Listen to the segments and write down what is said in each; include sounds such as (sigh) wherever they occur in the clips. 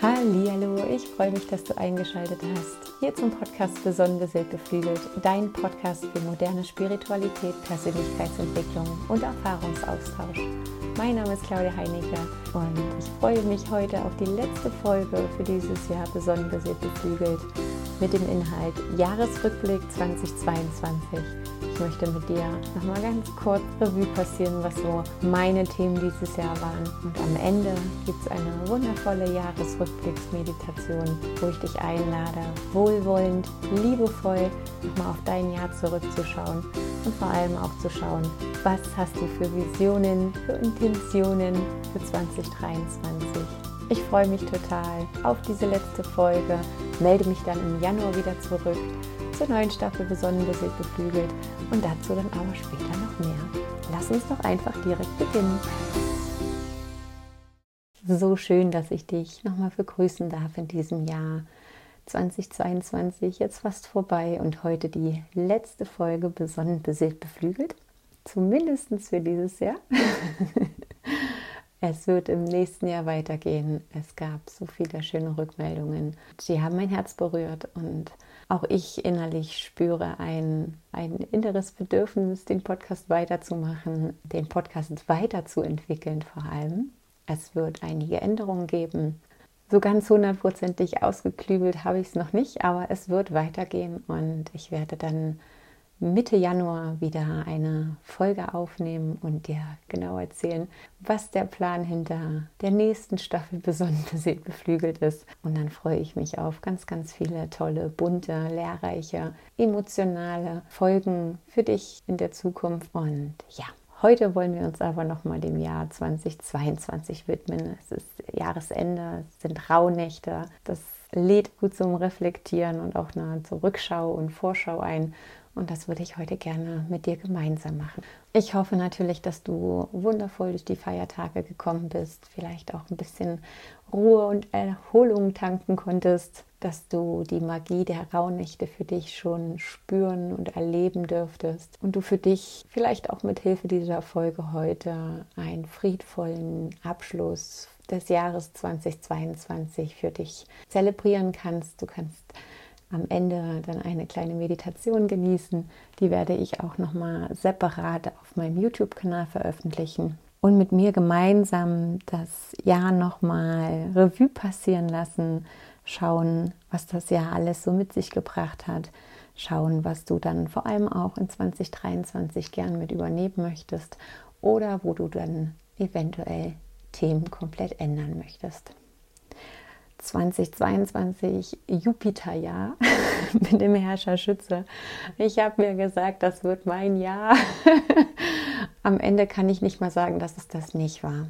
Hallo, ich freue mich, dass du eingeschaltet hast. Hier zum Podcast Besonderselt beflügelt, dein Podcast für moderne Spiritualität, Persönlichkeitsentwicklung und Erfahrungsaustausch. Mein Name ist Claudia Heinecker und ich freue mich heute auf die letzte Folge für dieses Jahr Besonderselt beflügelt mit dem Inhalt Jahresrückblick 2022 ich möchte mit dir nochmal ganz kurz Revue passieren, was so meine Themen dieses Jahr waren. Und am Ende gibt es eine wundervolle Jahresrückblicksmeditation, wo ich dich einlade, wohlwollend, liebevoll nochmal auf dein Jahr zurückzuschauen und vor allem auch zu schauen, was hast du für Visionen, für Intentionen für 2023. Ich freue mich total auf diese letzte Folge, melde mich dann im Januar wieder zurück zur neuen Staffel Besonnen beflügelt und dazu dann aber später noch mehr. Lass uns doch einfach direkt beginnen. So schön, dass ich dich nochmal begrüßen darf in diesem Jahr 2022, jetzt fast vorbei und heute die letzte Folge Besonnen beseelt beflügelt. Zumindest für dieses Jahr. (laughs) Es wird im nächsten Jahr weitergehen. Es gab so viele schöne Rückmeldungen. Sie haben mein Herz berührt und auch ich innerlich spüre ein, ein inneres Bedürfnis, den Podcast weiterzumachen, den Podcast weiterzuentwickeln vor allem. Es wird einige Änderungen geben. So ganz hundertprozentig ausgeklügelt habe ich es noch nicht, aber es wird weitergehen und ich werde dann Mitte Januar wieder eine Folge aufnehmen und dir genau erzählen, was der Plan hinter der nächsten Staffel besonders (laughs) beflügelt ist. Und dann freue ich mich auf ganz, ganz viele tolle, bunte, lehrreiche, emotionale Folgen für dich in der Zukunft. Und ja, Heute wollen wir uns aber nochmal dem Jahr 2022 widmen. Es ist Jahresende, es sind Rauhnächte. Das lädt gut zum Reflektieren und auch eine Rückschau und Vorschau ein. Und das würde ich heute gerne mit dir gemeinsam machen. Ich hoffe natürlich, dass du wundervoll durch die Feiertage gekommen bist, vielleicht auch ein bisschen Ruhe und Erholung tanken konntest, dass du die Magie der Rauhnächte für dich schon spüren und erleben dürftest und du für dich vielleicht auch mit Hilfe dieser Folge heute einen friedvollen Abschluss des Jahres 2022 für dich zelebrieren kannst. Du kannst am Ende dann eine kleine Meditation genießen. Die werde ich auch nochmal separat auf meinem YouTube-Kanal veröffentlichen und mit mir gemeinsam das Jahr nochmal Revue passieren lassen, schauen, was das Jahr alles so mit sich gebracht hat, schauen, was du dann vor allem auch in 2023 gern mit übernehmen möchtest oder wo du dann eventuell Themen komplett ändern möchtest. 2022 Jupiterjahr (laughs) mit dem Herrscher Schütze. Ich habe mir gesagt, das wird mein Jahr. (laughs) Am Ende kann ich nicht mal sagen, dass es das nicht war.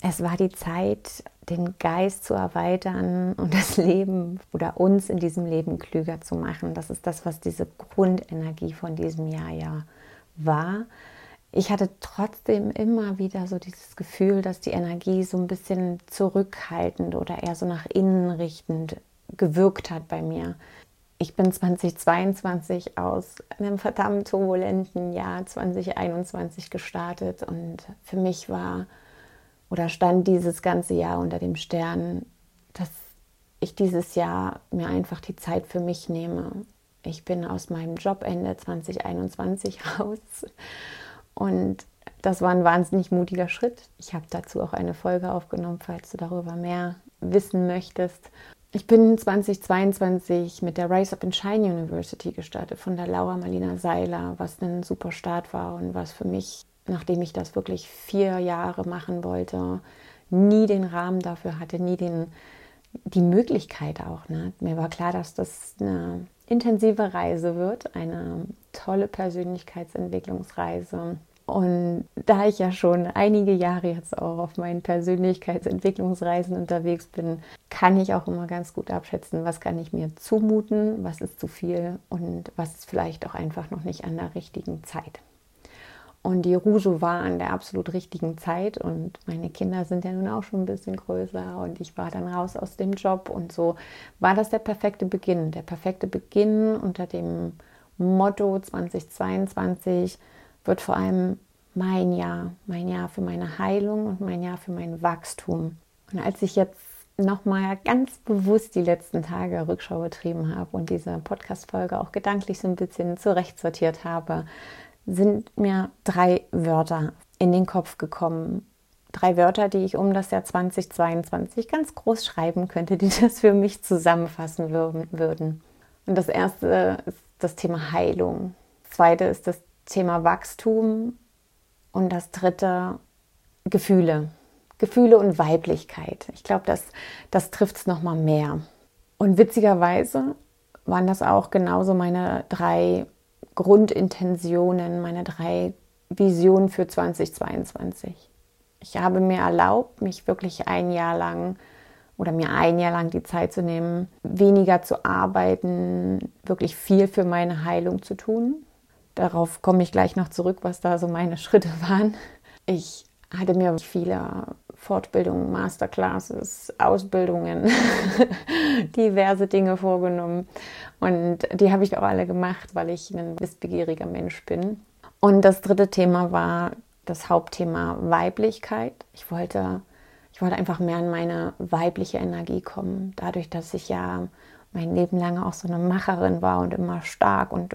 Es war die Zeit, den Geist zu erweitern und das Leben oder uns in diesem Leben klüger zu machen. Das ist das, was diese Grundenergie von diesem Jahr ja war ich hatte trotzdem immer wieder so dieses Gefühl, dass die Energie so ein bisschen zurückhaltend oder eher so nach innen richtend gewirkt hat bei mir. Ich bin 2022 aus einem verdammt turbulenten Jahr 2021 gestartet und für mich war oder stand dieses ganze Jahr unter dem Stern, dass ich dieses Jahr mir einfach die Zeit für mich nehme. Ich bin aus meinem Job Ende 2021 raus (laughs) und das war ein wahnsinnig mutiger Schritt. Ich habe dazu auch eine Folge aufgenommen, falls du darüber mehr wissen möchtest. Ich bin 2022 mit der Rise Up and Shine University gestartet von der Laura Marlina Seiler, was ein super Start war und was für mich, nachdem ich das wirklich vier Jahre machen wollte, nie den Rahmen dafür hatte, nie den, die Möglichkeit auch. Ne? Mir war klar, dass das eine intensive Reise wird, eine tolle Persönlichkeitsentwicklungsreise und da ich ja schon einige Jahre jetzt auch auf meinen Persönlichkeitsentwicklungsreisen unterwegs bin, kann ich auch immer ganz gut abschätzen, was kann ich mir zumuten, was ist zu viel und was ist vielleicht auch einfach noch nicht an der richtigen Zeit. Und die Rouge war an der absolut richtigen Zeit und meine Kinder sind ja nun auch schon ein bisschen größer und ich war dann raus aus dem Job und so war das der perfekte Beginn. Der perfekte Beginn unter dem Motto 2022 wird vor allem mein Jahr, mein Jahr für meine Heilung und mein Jahr für mein Wachstum. Und als ich jetzt nochmal ganz bewusst die letzten Tage Rückschau betrieben habe und diese Podcast-Folge auch gedanklich so ein bisschen zurechtsortiert habe, sind mir drei Wörter in den Kopf gekommen. Drei Wörter, die ich um das Jahr 2022 ganz groß schreiben könnte, die das für mich zusammenfassen würden. Und das erste ist das Thema Heilung. Das zweite ist das Thema Wachstum. Und das dritte Gefühle. Gefühle und Weiblichkeit. Ich glaube, das, das trifft es nochmal mehr. Und witzigerweise waren das auch genauso meine drei Grundintentionen, meine drei Visionen für 2022. Ich habe mir erlaubt, mich wirklich ein Jahr lang oder mir ein Jahr lang die Zeit zu nehmen, weniger zu arbeiten, wirklich viel für meine Heilung zu tun. Darauf komme ich gleich noch zurück, was da so meine (laughs) Schritte waren. Ich hatte mir viele Fortbildungen, Masterclasses, Ausbildungen, (laughs) diverse Dinge vorgenommen. Und die habe ich auch alle gemacht, weil ich ein wissbegieriger Mensch bin. Und das dritte Thema war das Hauptthema Weiblichkeit. Ich wollte, ich wollte einfach mehr in meine weibliche Energie kommen. Dadurch, dass ich ja mein Leben lang auch so eine Macherin war und immer stark und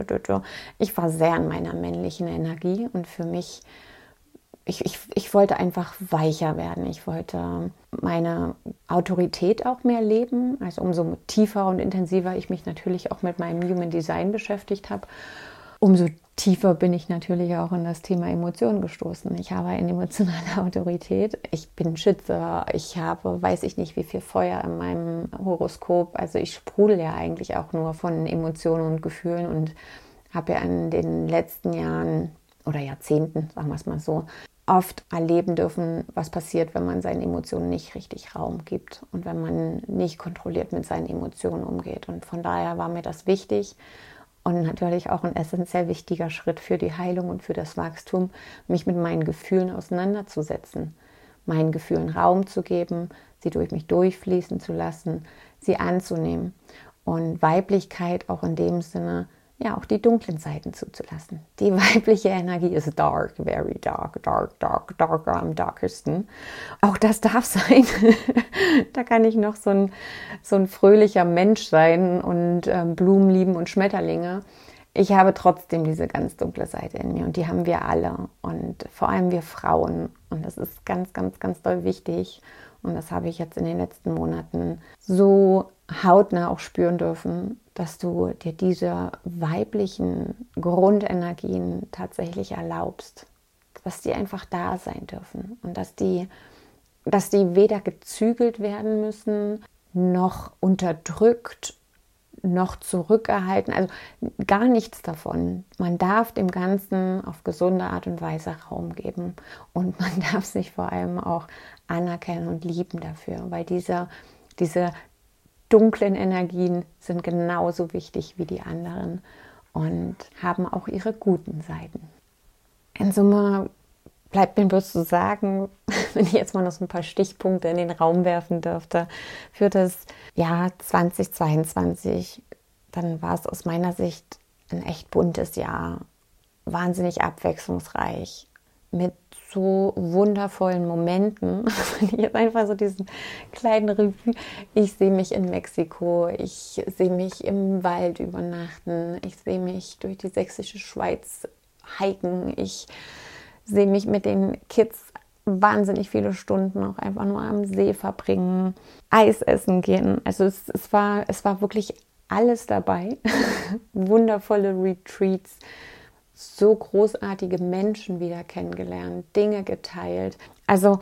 ich war sehr in meiner männlichen Energie und für mich ich, ich, ich wollte einfach weicher werden. Ich wollte meine Autorität auch mehr leben. Also umso tiefer und intensiver ich mich natürlich auch mit meinem Human Design beschäftigt habe, umso tiefer bin ich natürlich auch in das Thema Emotionen gestoßen. Ich habe eine emotionale (laughs) Autorität. Ich bin Schütze. Ich habe, weiß ich nicht, wie viel Feuer in meinem Horoskop. Also ich sprudel ja eigentlich auch nur von Emotionen und Gefühlen und habe ja in den letzten Jahren oder Jahrzehnten, sagen wir es mal so, oft erleben dürfen, was passiert, wenn man seinen Emotionen nicht richtig Raum gibt und wenn man nicht kontrolliert mit seinen Emotionen umgeht. Und von daher war mir das wichtig und natürlich auch ein essentiell wichtiger Schritt für die Heilung und für das Wachstum, mich mit meinen Gefühlen auseinanderzusetzen, meinen Gefühlen Raum zu geben, sie durch mich durchfließen zu lassen, sie anzunehmen. Und Weiblichkeit auch in dem Sinne, ja auch die dunklen Seiten zuzulassen. Die weibliche Energie ist dark, very dark, dark, dark, darker am darkesten. Auch das darf sein. (laughs) da kann ich noch so ein, so ein fröhlicher Mensch sein und ähm, Blumen lieben und Schmetterlinge. Ich habe trotzdem diese ganz dunkle Seite in mir und die haben wir alle und vor allem wir Frauen. Und das ist ganz, ganz, ganz doll wichtig. Und das habe ich jetzt in den letzten Monaten so hautnah auch spüren dürfen, dass du dir diese weiblichen Grundenergien tatsächlich erlaubst, dass die einfach da sein dürfen und dass die, dass die weder gezügelt werden müssen, noch unterdrückt, noch zurückgehalten, also gar nichts davon. Man darf dem Ganzen auf gesunde Art und Weise Raum geben und man (laughs) darf sich vor allem auch anerkennen und lieben dafür, weil dieser, diese dunklen Energien sind genauso wichtig wie die anderen und haben auch ihre guten Seiten. In Summe bleibt mir bloß zu sagen, (laughs) wenn ich jetzt mal noch so ein paar Stichpunkte in den Raum werfen dürfte, für das Jahr 2022, dann war es aus meiner Sicht ein echt buntes Jahr, wahnsinnig abwechslungsreich, mit so wundervollen Momenten. (laughs) Jetzt einfach so diesen kleinen Revue, ich sehe mich in Mexiko, ich sehe mich im Wald übernachten, ich sehe mich durch die sächsische Schweiz hiken, ich sehe mich mit den Kids wahnsinnig viele Stunden auch einfach nur am See verbringen, Eis essen gehen. Also es, es, war, es war wirklich alles dabei. (laughs) Wundervolle Retreats, so großartige Menschen wieder kennengelernt, Dinge geteilt. Also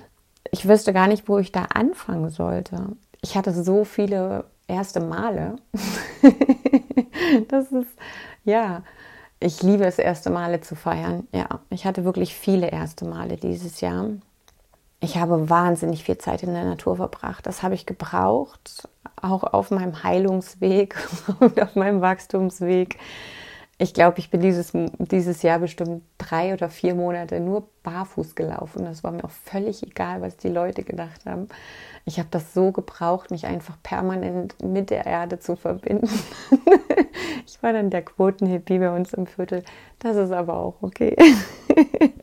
ich wüsste gar nicht, wo ich da anfangen sollte. Ich hatte so viele erste Male. (laughs) das ist, ja, ich liebe es, erste Male zu feiern. Ja, ich hatte wirklich viele erste Male dieses Jahr. Ich habe wahnsinnig viel Zeit in der Natur verbracht. Das habe ich gebraucht, auch auf meinem Heilungsweg und (laughs) auf meinem Wachstumsweg. Ich glaube, ich bin dieses, dieses Jahr bestimmt drei oder vier Monate nur barfuß gelaufen. Das war mir auch völlig egal, was die Leute gedacht haben. Ich habe das so gebraucht, mich einfach permanent mit der Erde zu verbinden. (laughs) ich war dann der Quotenhippie bei uns im Viertel. Das ist aber auch okay. (laughs)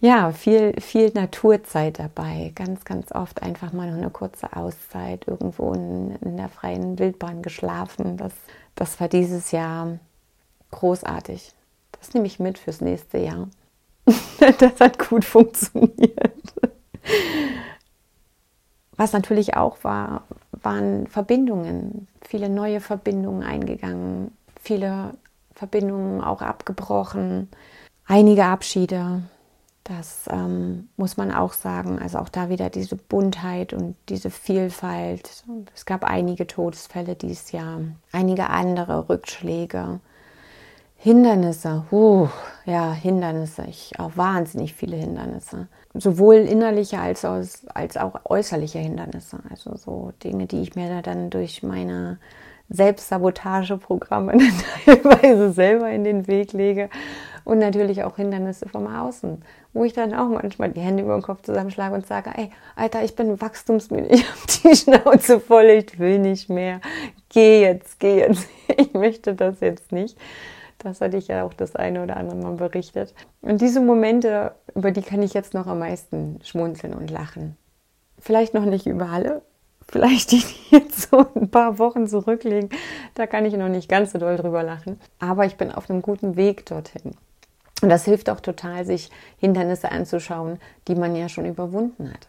ja, viel, viel Naturzeit dabei. Ganz, ganz oft einfach mal eine kurze Auszeit irgendwo in, in der freien Wildbahn geschlafen. Das, das war dieses Jahr großartig. Das nehme ich mit fürs nächste Jahr. (laughs) das hat gut funktioniert. Was natürlich auch war, waren Verbindungen, viele neue Verbindungen eingegangen, viele Verbindungen auch abgebrochen, einige Abschiede. Das ähm, muss man auch sagen. Also auch da wieder diese Buntheit und diese Vielfalt. Es gab einige Todesfälle dieses Jahr, einige andere Rückschläge. Hindernisse, uh, ja, Hindernisse, ich auch wahnsinnig viele Hindernisse. Sowohl innerliche als, aus, als auch äußerliche Hindernisse. Also so Dinge, die ich mir dann durch meine Selbstsabotageprogramme (laughs) teilweise selber in den Weg lege. Und natürlich auch Hindernisse vom Außen, wo ich dann auch manchmal die Hände über den Kopf zusammenschlage und sage, ey, Alter, ich bin wachstumsmüde, (laughs) ich habe die Schnauze voll, ich will nicht mehr. Geh jetzt, geh jetzt. (laughs) Ich möchte das jetzt nicht. Das hatte ich ja auch das eine oder andere Mal berichtet. Und diese Momente, über die kann ich jetzt noch am meisten schmunzeln und lachen. Vielleicht noch nicht über alle, vielleicht die, die jetzt so ein paar Wochen zurückliegen, da kann ich noch nicht ganz so doll drüber lachen. Aber ich bin auf einem guten Weg dorthin. Und das hilft auch total, sich Hindernisse anzuschauen, die man ja schon überwunden hat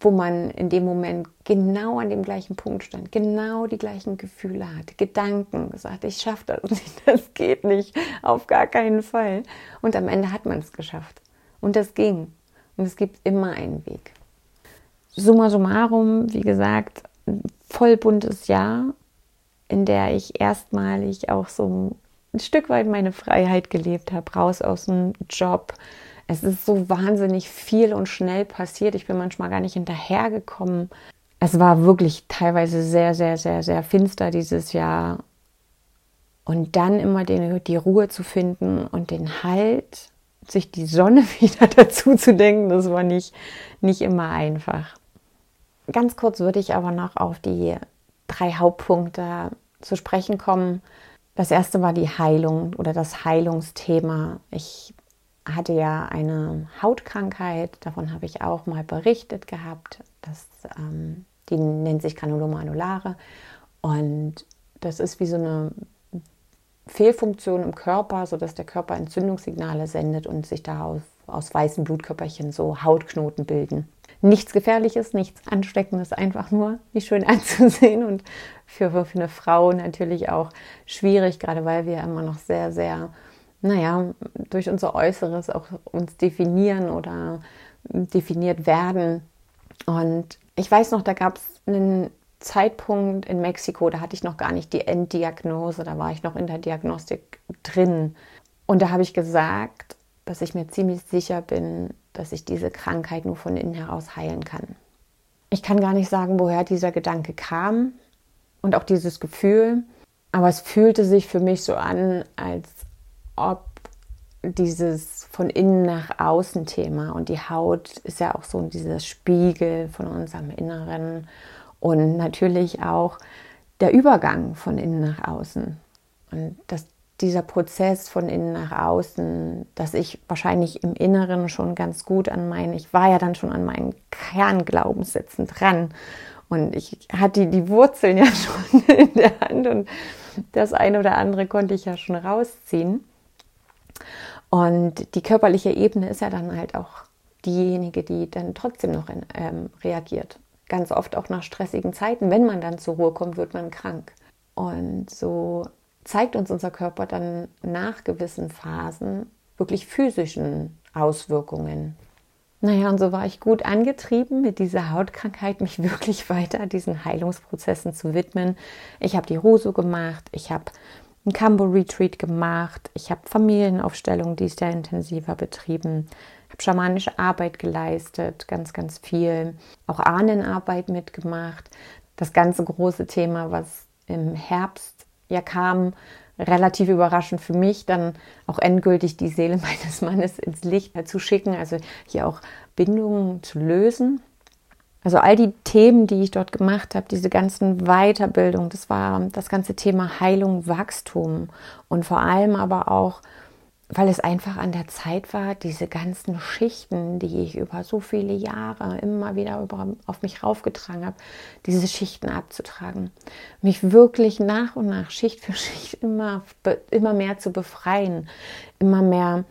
wo man in dem Moment genau an dem gleichen Punkt stand, genau die gleichen Gefühle hat, Gedanken, gesagt, ich schaffe das nicht, (laughs) das geht nicht, auf gar keinen Fall. Und am Ende hat man es geschafft. Und das ging. Und es gibt immer einen Weg. Summa summarum, wie gesagt, voll buntes Jahr, in der ich erstmalig auch so ein Stück weit meine Freiheit gelebt habe, raus aus dem Job, es ist so wahnsinnig viel und schnell passiert. Ich bin manchmal gar nicht hinterhergekommen. Es war wirklich teilweise sehr, sehr, sehr, sehr finster dieses Jahr. Und dann immer den, die Ruhe zu finden und den Halt, sich die Sonne (laughs) wieder dazu zu denken, das war nicht, nicht immer einfach. Ganz kurz würde ich aber noch auf die drei Hauptpunkte zu sprechen kommen. Das erste war die Heilung oder das Heilungsthema. Ich hatte ja eine Hautkrankheit, davon habe ich auch mal berichtet gehabt. Das, ähm, die nennt sich Granuloma annulare und das ist wie so eine Fehlfunktion im Körper, sodass der Körper Entzündungssignale sendet und sich da aus, aus weißen Blutkörperchen so Hautknoten bilden. Nichts Gefährliches, nichts Ansteckendes, einfach nur wie schön (laughs) anzusehen und für, für eine Frau natürlich auch schwierig, gerade weil wir immer noch sehr, sehr naja, durch unser Äußeres auch uns definieren oder definiert werden. Und ich weiß noch, da gab es einen Zeitpunkt in Mexiko, da hatte ich noch gar nicht die Enddiagnose, da war ich noch in der Diagnostik drin. Und da habe ich gesagt, dass ich mir ziemlich sicher bin, dass ich diese Krankheit nur von innen heraus heilen kann. Ich kann gar nicht sagen, woher dieser Gedanke kam und auch dieses Gefühl, aber es fühlte sich für mich so an, als ob dieses von innen nach außen Thema und die Haut ist ja auch so dieser Spiegel von unserem Inneren und natürlich auch der Übergang von innen nach außen und dass dieser Prozess von innen nach außen, dass ich wahrscheinlich im Inneren schon ganz gut an meinen, ich war ja dann schon an meinen Kernglaubenssätzen dran und ich hatte die, die Wurzeln ja (laughs) schon in der Hand und das eine oder andere konnte ich ja schon rausziehen. Und die körperliche Ebene ist ja dann halt auch diejenige, die dann trotzdem noch in, ähm, reagiert. Ganz oft auch nach stressigen Zeiten. Wenn man dann zur Ruhe kommt, wird man krank. Und so zeigt uns unser Körper dann nach gewissen Phasen wirklich physischen Auswirkungen. Naja, und so war ich gut angetrieben, mit dieser Hautkrankheit mich (laughs) wirklich weiter diesen Heilungsprozessen zu widmen. Ich habe die Roso gemacht, ich habe ein Kambo-Retreat gemacht. Ich habe Familienaufstellungen, die sehr intensiver betrieben. habe schamanische Arbeit geleistet, ganz, ganz viel. Auch Ahnenarbeit mitgemacht. Das ganze große Thema, was im Herbst ja kam, relativ überraschend für mich, dann auch endgültig die Seele (laughs) meines Mannes ins Licht zu schicken, also hier auch Bindungen zu lösen. Also all die Themen, die ich dort gemacht habe, diese ganzen Weiterbildung, das war das ganze Thema Heilung, Wachstum und vor allem aber auch weil es einfach an der Zeit war, diese ganzen Schichten, die ich über so viele Jahre immer wieder über, auf mich raufgetragen habe, diese Schichten abzutragen. Mich wirklich nach und nach, Schicht für (laughs) Schicht, immer, immer mehr zu befreien, immer mehr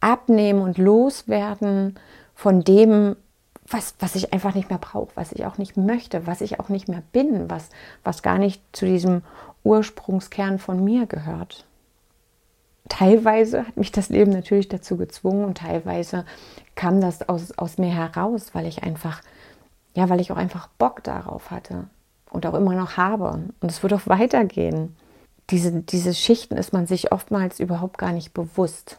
abnehmen und loswerden von dem, was, was ich einfach nicht mehr brauche, was ich auch nicht möchte, was ich auch nicht mehr bin, was, was gar nicht zu diesem Ursprungskern von mir gehört teilweise hat mich das Leben natürlich dazu gezwungen und teilweise kam das aus, aus mir heraus, weil ich einfach, ja, weil ich auch einfach Bock darauf hatte und auch immer noch habe. Und es wird auch weitergehen. Diese, diese Schichten ist man sich oftmals überhaupt gar nicht bewusst.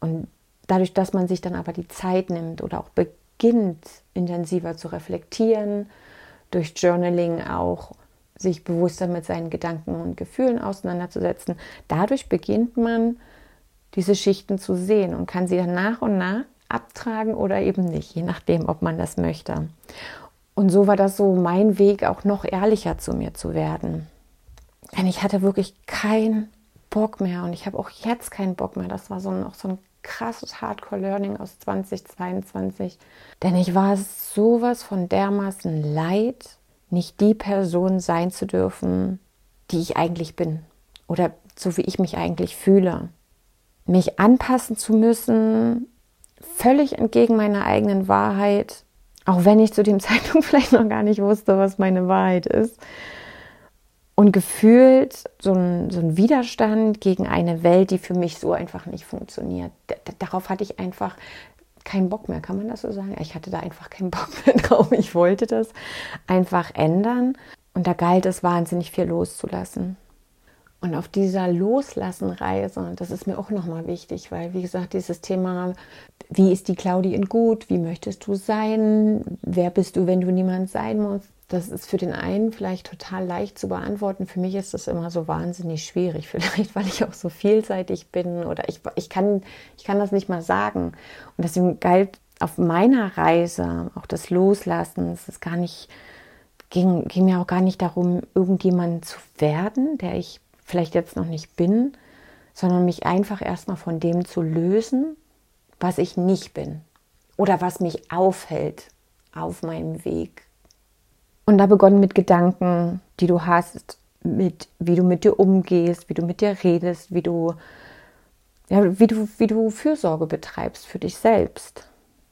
Und dadurch, dass man sich dann aber die Zeit nimmt oder auch beginnt, intensiver zu reflektieren, durch Journaling auch sich bewusster mit seinen Gedanken und Gefühlen auseinanderzusetzen. Dadurch beginnt man, diese Schichten zu sehen und kann sie dann nach und nach abtragen oder eben nicht, je nachdem, ob man das möchte. Und so war das so mein Weg, auch noch ehrlicher zu mir zu werden. Denn ich hatte wirklich keinen Bock mehr und ich habe auch jetzt keinen Bock mehr. Das war so noch so ein krasses Hardcore-Learning aus 2022. Denn ich war sowas von dermaßen leid nicht die Person sein zu dürfen, die ich eigentlich bin oder so wie ich mich eigentlich fühle. Mich anpassen zu müssen, völlig entgegen meiner eigenen Wahrheit, auch wenn ich zu dem (laughs) Zeitpunkt vielleicht noch gar nicht wusste, was meine Wahrheit ist. Und gefühlt so ein, so ein Widerstand gegen eine Welt, die für mich so einfach nicht funktioniert. D darauf hatte ich einfach keinen Bock mehr, kann man das so sagen? Ich hatte da einfach keinen Bock (laughs) mehr drauf. Ich wollte das einfach ändern. Und da galt es wahnsinnig viel loszulassen. Und auf dieser Loslassen-Reise, das ist mir auch nochmal wichtig, weil, wie gesagt, dieses Thema, wie ist die Claudi in gut? Wie möchtest du sein? Wer bist du, wenn du niemand sein musst? Das ist für den einen vielleicht total leicht zu beantworten. Für mich ist das immer so wahnsinnig schwierig. (laughs) Vielleicht, weil ich auch so vielseitig bin oder ich, ich, kann, ich kann das nicht mal sagen. Und deswegen galt auf meiner Reise auch das Loslassen. Es ist gar nicht, ging, ging mir auch gar nicht darum, irgendjemand zu werden, der ich vielleicht jetzt noch nicht bin, sondern mich einfach erstmal von dem zu lösen, was ich nicht bin oder was mich aufhält auf meinem Weg und da begonnen mit Gedanken, die du hast, mit wie du mit dir umgehst, wie du mit dir redest, wie du, ja, wie du, wie du Fürsorge betreibst für dich selbst.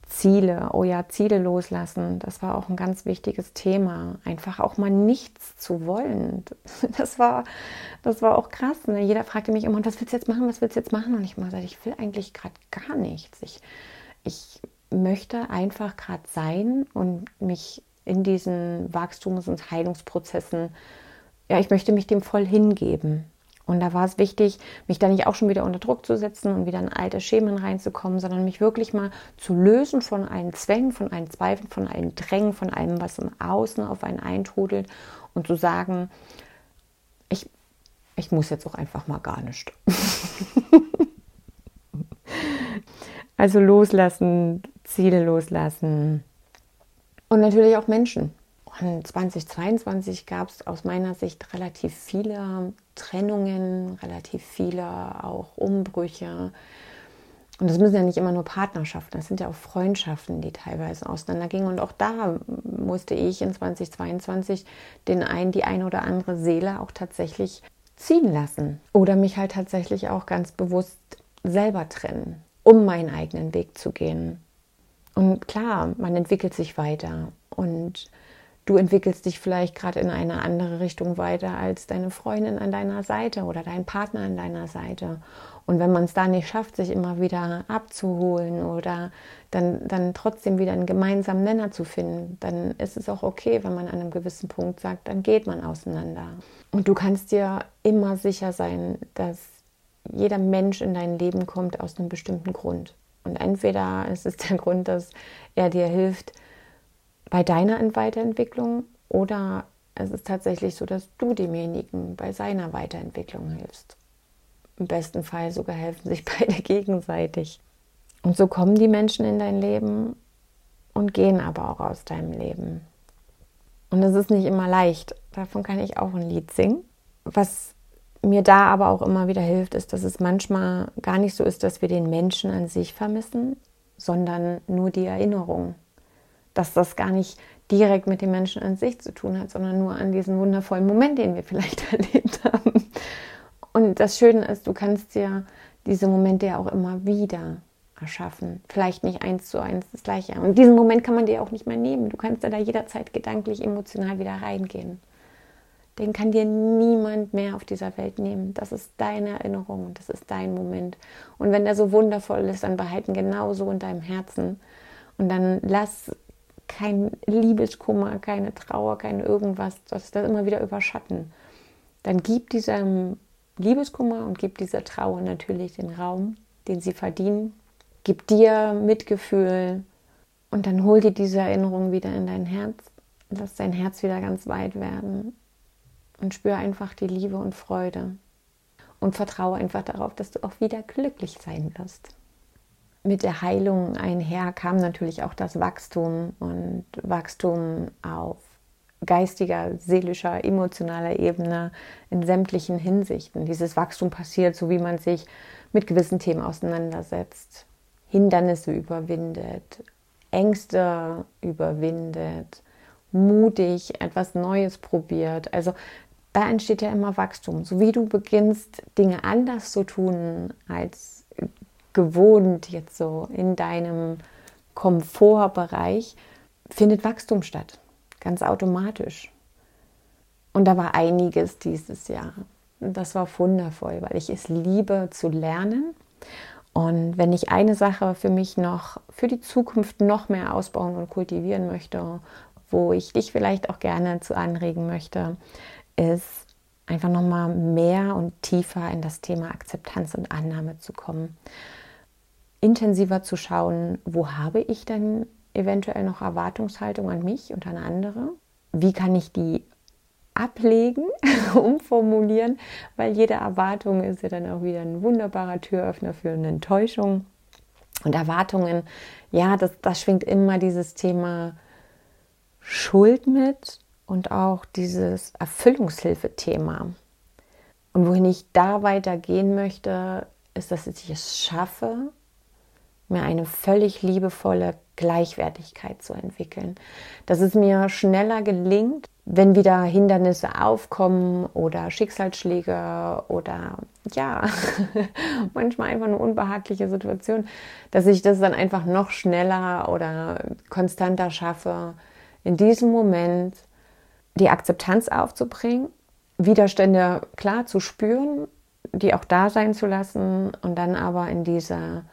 Ziele, oh ja, Ziele loslassen, das war auch ein ganz wichtiges Thema. Einfach auch mal nichts zu wollen. (laughs) Das war, das war auch krass. Ne? Jeder fragte mich immer, was willst du jetzt machen, was willst du jetzt machen? Und ich immer gesagt, ich will eigentlich gerade gar nichts. Ich, ich möchte einfach gerade sein und mich in diesen Wachstums- und Heilungsprozessen, ja, ich möchte mich dem voll hingeben. Und da war es wichtig, mich da nicht auch schon wieder unter Druck zu setzen und wieder in alte Schemen reinzukommen, sondern mich wirklich mal zu lösen von allen Zwängen, von allen Zweifeln, von allen Drängen, von allem, was im Außen auf einen eintrudelt und zu sagen, ich, ich muss jetzt auch einfach mal gar nicht. (laughs) also loslassen, Ziele loslassen, und natürlich auch Menschen. Und 2022 gab es aus meiner Sicht relativ viele Trennungen, relativ viele auch Umbrüche. Und das müssen ja nicht immer nur Partnerschaften, das sind ja auch Freundschaften, die teilweise auseinandergingen. Und auch da musste ich in 2022 den einen, die eine oder andere Seele auch tatsächlich ziehen lassen. Oder mich halt tatsächlich auch ganz bewusst selber trennen, um meinen eigenen Weg zu gehen. Und klar, man entwickelt sich weiter und du entwickelst dich vielleicht gerade in eine andere Richtung weiter als deine Freundin an deiner Seite oder dein Partner an deiner Seite. Und wenn man es da nicht schafft, sich immer wieder abzuholen oder dann, dann trotzdem wieder einen gemeinsamen Nenner zu finden, dann ist es auch okay, wenn man an einem gewissen Punkt sagt, dann geht man auseinander. Und du kannst dir immer sicher sein, dass jeder Mensch in dein Leben kommt aus einem bestimmten Grund. Und entweder ist es der Grund, dass er dir hilft bei deiner Weiterentwicklung oder es ist tatsächlich so, dass du demjenigen bei seiner Weiterentwicklung hilfst. Im besten Fall sogar helfen sich (laughs) beide gegenseitig. Und so kommen die Menschen in dein Leben und gehen aber auch aus deinem Leben. Und es ist nicht immer leicht. Davon kann ich auch ein Lied singen. Was mir da aber auch immer wieder hilft, ist, dass es manchmal gar nicht so ist, dass wir den Menschen an sich vermissen, sondern nur die Erinnerung. Dass das gar nicht direkt mit dem Menschen an sich zu tun hat, sondern nur an diesen wundervollen Moment, den wir vielleicht (laughs) erlebt haben. Und das Schöne ist, du kannst dir diese Momente ja auch immer wieder erschaffen. Vielleicht nicht eins zu eins das gleiche. Und diesen Moment kann man dir auch nicht mehr nehmen. Du kannst ja da jederzeit gedanklich, emotional wieder reingehen. Den kann dir niemand mehr auf dieser Welt nehmen. Das ist deine Erinnerung und das ist dein Moment. Und wenn der so wundervoll ist, dann behalten genauso in deinem Herzen. Und dann lass kein Liebeskummer, keine Trauer, kein irgendwas, das das immer wieder überschatten. Dann gib diesem Liebeskummer und gib dieser Trauer natürlich den Raum, den sie verdienen. Gib dir Mitgefühl und dann hol dir diese Erinnerung wieder in dein Herz. Lass dein Herz wieder ganz weit werden und spür einfach die Liebe und Freude und vertraue einfach darauf, dass du auch wieder glücklich sein wirst. Mit der Heilung einher kam natürlich auch das Wachstum und Wachstum auf geistiger, seelischer, emotionaler Ebene in sämtlichen Hinsichten. Dieses Wachstum passiert, so wie man sich mit gewissen Themen auseinandersetzt, Hindernisse überwindet, Ängste überwindet, mutig etwas Neues probiert. Also da entsteht ja immer Wachstum. So wie du beginnst, Dinge anders zu tun als gewohnt jetzt so in deinem Komfortbereich, findet Wachstum statt. Ganz automatisch. Und da war einiges dieses Jahr. Das war wundervoll, weil ich es liebe zu lernen. Und wenn ich eine Sache für mich noch für die Zukunft noch mehr ausbauen und kultivieren möchte, wo ich dich vielleicht auch gerne zu anregen möchte, ist einfach nochmal mehr und tiefer in das Thema Akzeptanz und Annahme zu kommen. Intensiver zu schauen, wo habe ich denn eventuell noch Erwartungshaltung an mich und an andere? Wie kann ich die ablegen, (laughs) umformulieren, weil jede Erwartung ist ja dann auch wieder ein wunderbarer Türöffner für eine Enttäuschung. Und Erwartungen, ja, das, das schwingt immer dieses Thema Schuld mit und auch dieses Erfüllungshilfe-Thema. Und wohin ich da weitergehen möchte, ist, dass ich es schaffe, mir eine völlig liebevolle Gleichwertigkeit zu entwickeln. Dass es mir schneller gelingt, wenn wieder Hindernisse aufkommen oder Schicksalsschläge oder ja, (laughs) manchmal einfach eine unbehagliche Situation, dass ich das dann einfach noch schneller oder konstanter schaffe, in diesem Moment die Akzeptanz aufzubringen, Widerstände klar zu spüren, die auch da sein zu lassen und dann aber in dieser,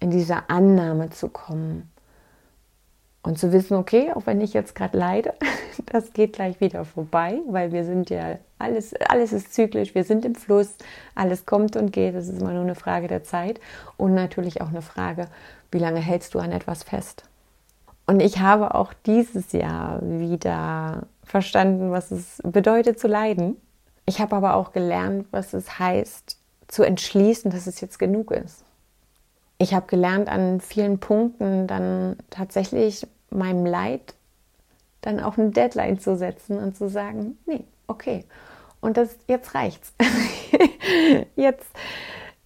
in dieser Annahme zu kommen. Und zu wissen, okay, auch wenn ich jetzt gerade leide, (laughs) das geht gleich wieder vorbei, weil wir sind ja, alles, alles ist zyklisch, wir sind im Fluss, alles kommt und geht, es ist immer nur eine Frage der Zeit und natürlich auch eine Frage, wie lange hältst du an etwas fest. Und ich habe auch dieses Jahr wieder verstanden, was es bedeutet zu leiden. Ich habe aber auch gelernt, was es heißt, zu entschließen, dass es jetzt genug ist. Ich habe gelernt, an vielen Punkten dann tatsächlich meinem Leid dann auch eine Deadline zu setzen und zu sagen, nee, okay. Und das jetzt reicht's. (laughs) jetzt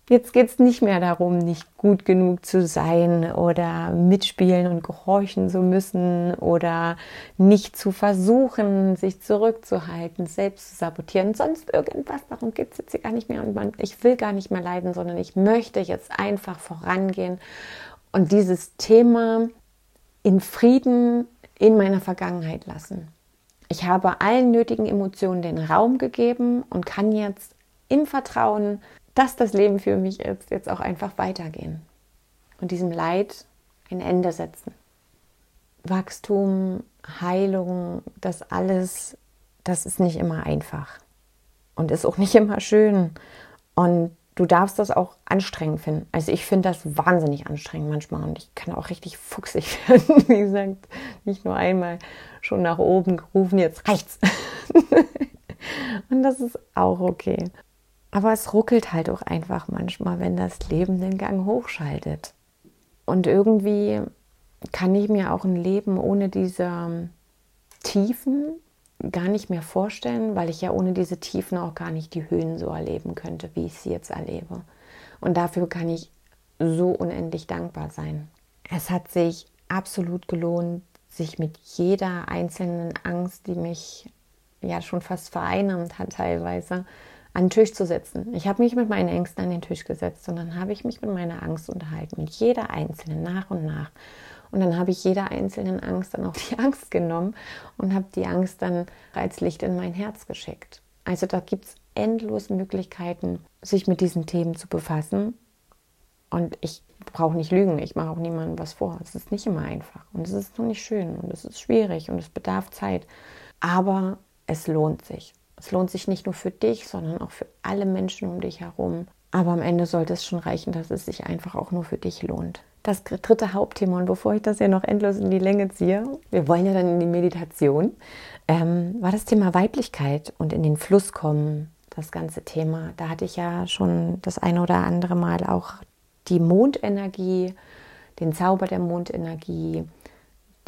Jetzt geht es nicht mehr darum, nicht gut genug zu sein oder mitspielen und gehorchen zu müssen oder nicht zu versuchen, sich zurückzuhalten, selbst zu sabotieren, sonst irgendwas. Darum geht es jetzt hier gar nicht mehr. Und man, ich will gar nicht mehr leiden, sondern ich möchte jetzt einfach vorangehen und dieses Thema in Frieden in meiner Vergangenheit lassen. Ich habe allen nötigen Emotionen den Raum gegeben und kann jetzt im Vertrauen dass das Leben für mich ist, jetzt auch einfach weitergehen und diesem Leid ein Ende setzen. Wachstum, Heilung, das alles, das ist nicht immer einfach und ist auch nicht immer schön. Und du darfst das auch anstrengend finden. Also ich finde das wahnsinnig anstrengend manchmal und ich kann auch richtig fuchsig (laughs) werden. Wie gesagt, nicht nur einmal schon nach oben gerufen, jetzt reicht's. (laughs) und das ist auch okay. Aber es ruckelt halt auch einfach manchmal, wenn das Leben den Gang hochschaltet. Und irgendwie kann ich mir auch ein Leben ohne diese Tiefen gar nicht mehr vorstellen, weil ich ja ohne diese Tiefen auch gar nicht die Höhen so erleben könnte, wie ich sie jetzt erlebe. Und dafür kann ich so unendlich dankbar sein. Es hat sich absolut gelohnt, sich mit jeder einzelnen Angst, die mich ja schon fast vereinnahmt hat teilweise, an den Tisch zu setzen. Ich habe mich mit meinen Ängsten an den Tisch gesetzt und dann habe ich mich mit meiner Angst unterhalten, mit jeder einzelnen, nach und nach. Und dann habe ich jeder einzelnen Angst dann auch die (laughs) Angst genommen und habe die Angst dann als Licht in mein Herz geschickt. Also da gibt es endlos Möglichkeiten, sich mit diesen Themen zu befassen. Und ich brauche nicht lügen, ich mache auch niemandem was vor. Es ist nicht immer einfach und es ist noch nicht schön und es ist schwierig und es bedarf Zeit. Aber es lohnt sich. Es lohnt sich nicht nur für dich, sondern auch für alle Menschen um dich herum. Aber am Ende sollte es schon reichen, dass es sich einfach auch nur für dich lohnt. Das dritte Hauptthema, und bevor ich das ja noch endlos in die Länge ziehe, wir wollen ja dann in die Meditation, ähm, war das Thema Weiblichkeit und in den Fluss kommen, das ganze Thema. Da hatte ich ja schon das eine oder andere Mal auch die Mondenergie, den Zauber der Mondenergie,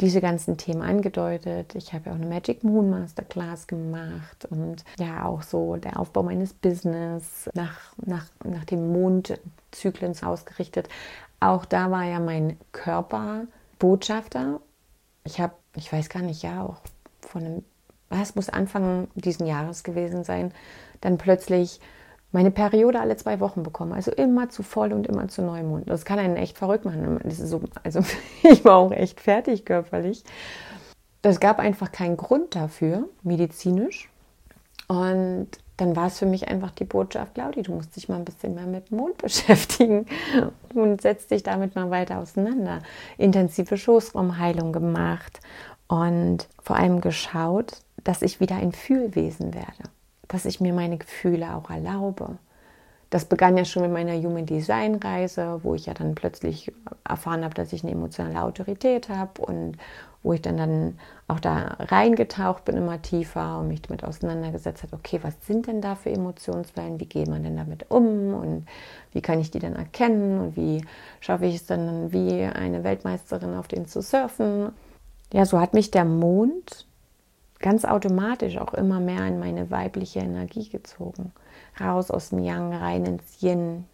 diese ganzen Themen angedeutet. Ich habe ja auch eine Magic Moon Masterclass gemacht und ja auch so der Aufbau meines Business nach, nach, nach dem Mondzyklen ausgerichtet. Auch da war ja mein Körper Botschafter. Ich habe, ich weiß gar nicht, ja, auch von einem, es muss Anfang diesen Jahres gewesen sein, dann plötzlich meine Periode alle zwei Wochen bekommen. Also immer zu voll und immer zu Neumond. Das kann einen echt verrückt machen. Das so, also (laughs) ich war auch echt fertig körperlich. Es gab einfach keinen Grund dafür, medizinisch. Und dann war es für mich einfach die Botschaft, Claudi, du musst dich mal ein bisschen mehr mit Mond (laughs) beschäftigen und setz dich damit mal weiter auseinander. Intensive Schoßraumheilung gemacht und vor allem geschaut, dass ich wieder ein Fühlwesen werde dass ich mir meine Gefühle auch erlaube. Das begann ja schon mit meiner Human Design Reise, wo ich ja dann plötzlich erfahren habe, dass ich eine emotionale Autorität habe und wo ich dann, dann auch da reingetaucht bin, immer tiefer und mich damit auseinandergesetzt habe, okay, was sind denn da für Emotionswellen, wie geht man denn damit um und wie kann ich die dann erkennen und wie schaffe ich es dann, wie eine Weltmeisterin auf den zu surfen. Ja, so hat mich der Mond ganz automatisch auch immer mehr in meine weibliche Energie gezogen. Raus aus dem Yang, rein ins Yin.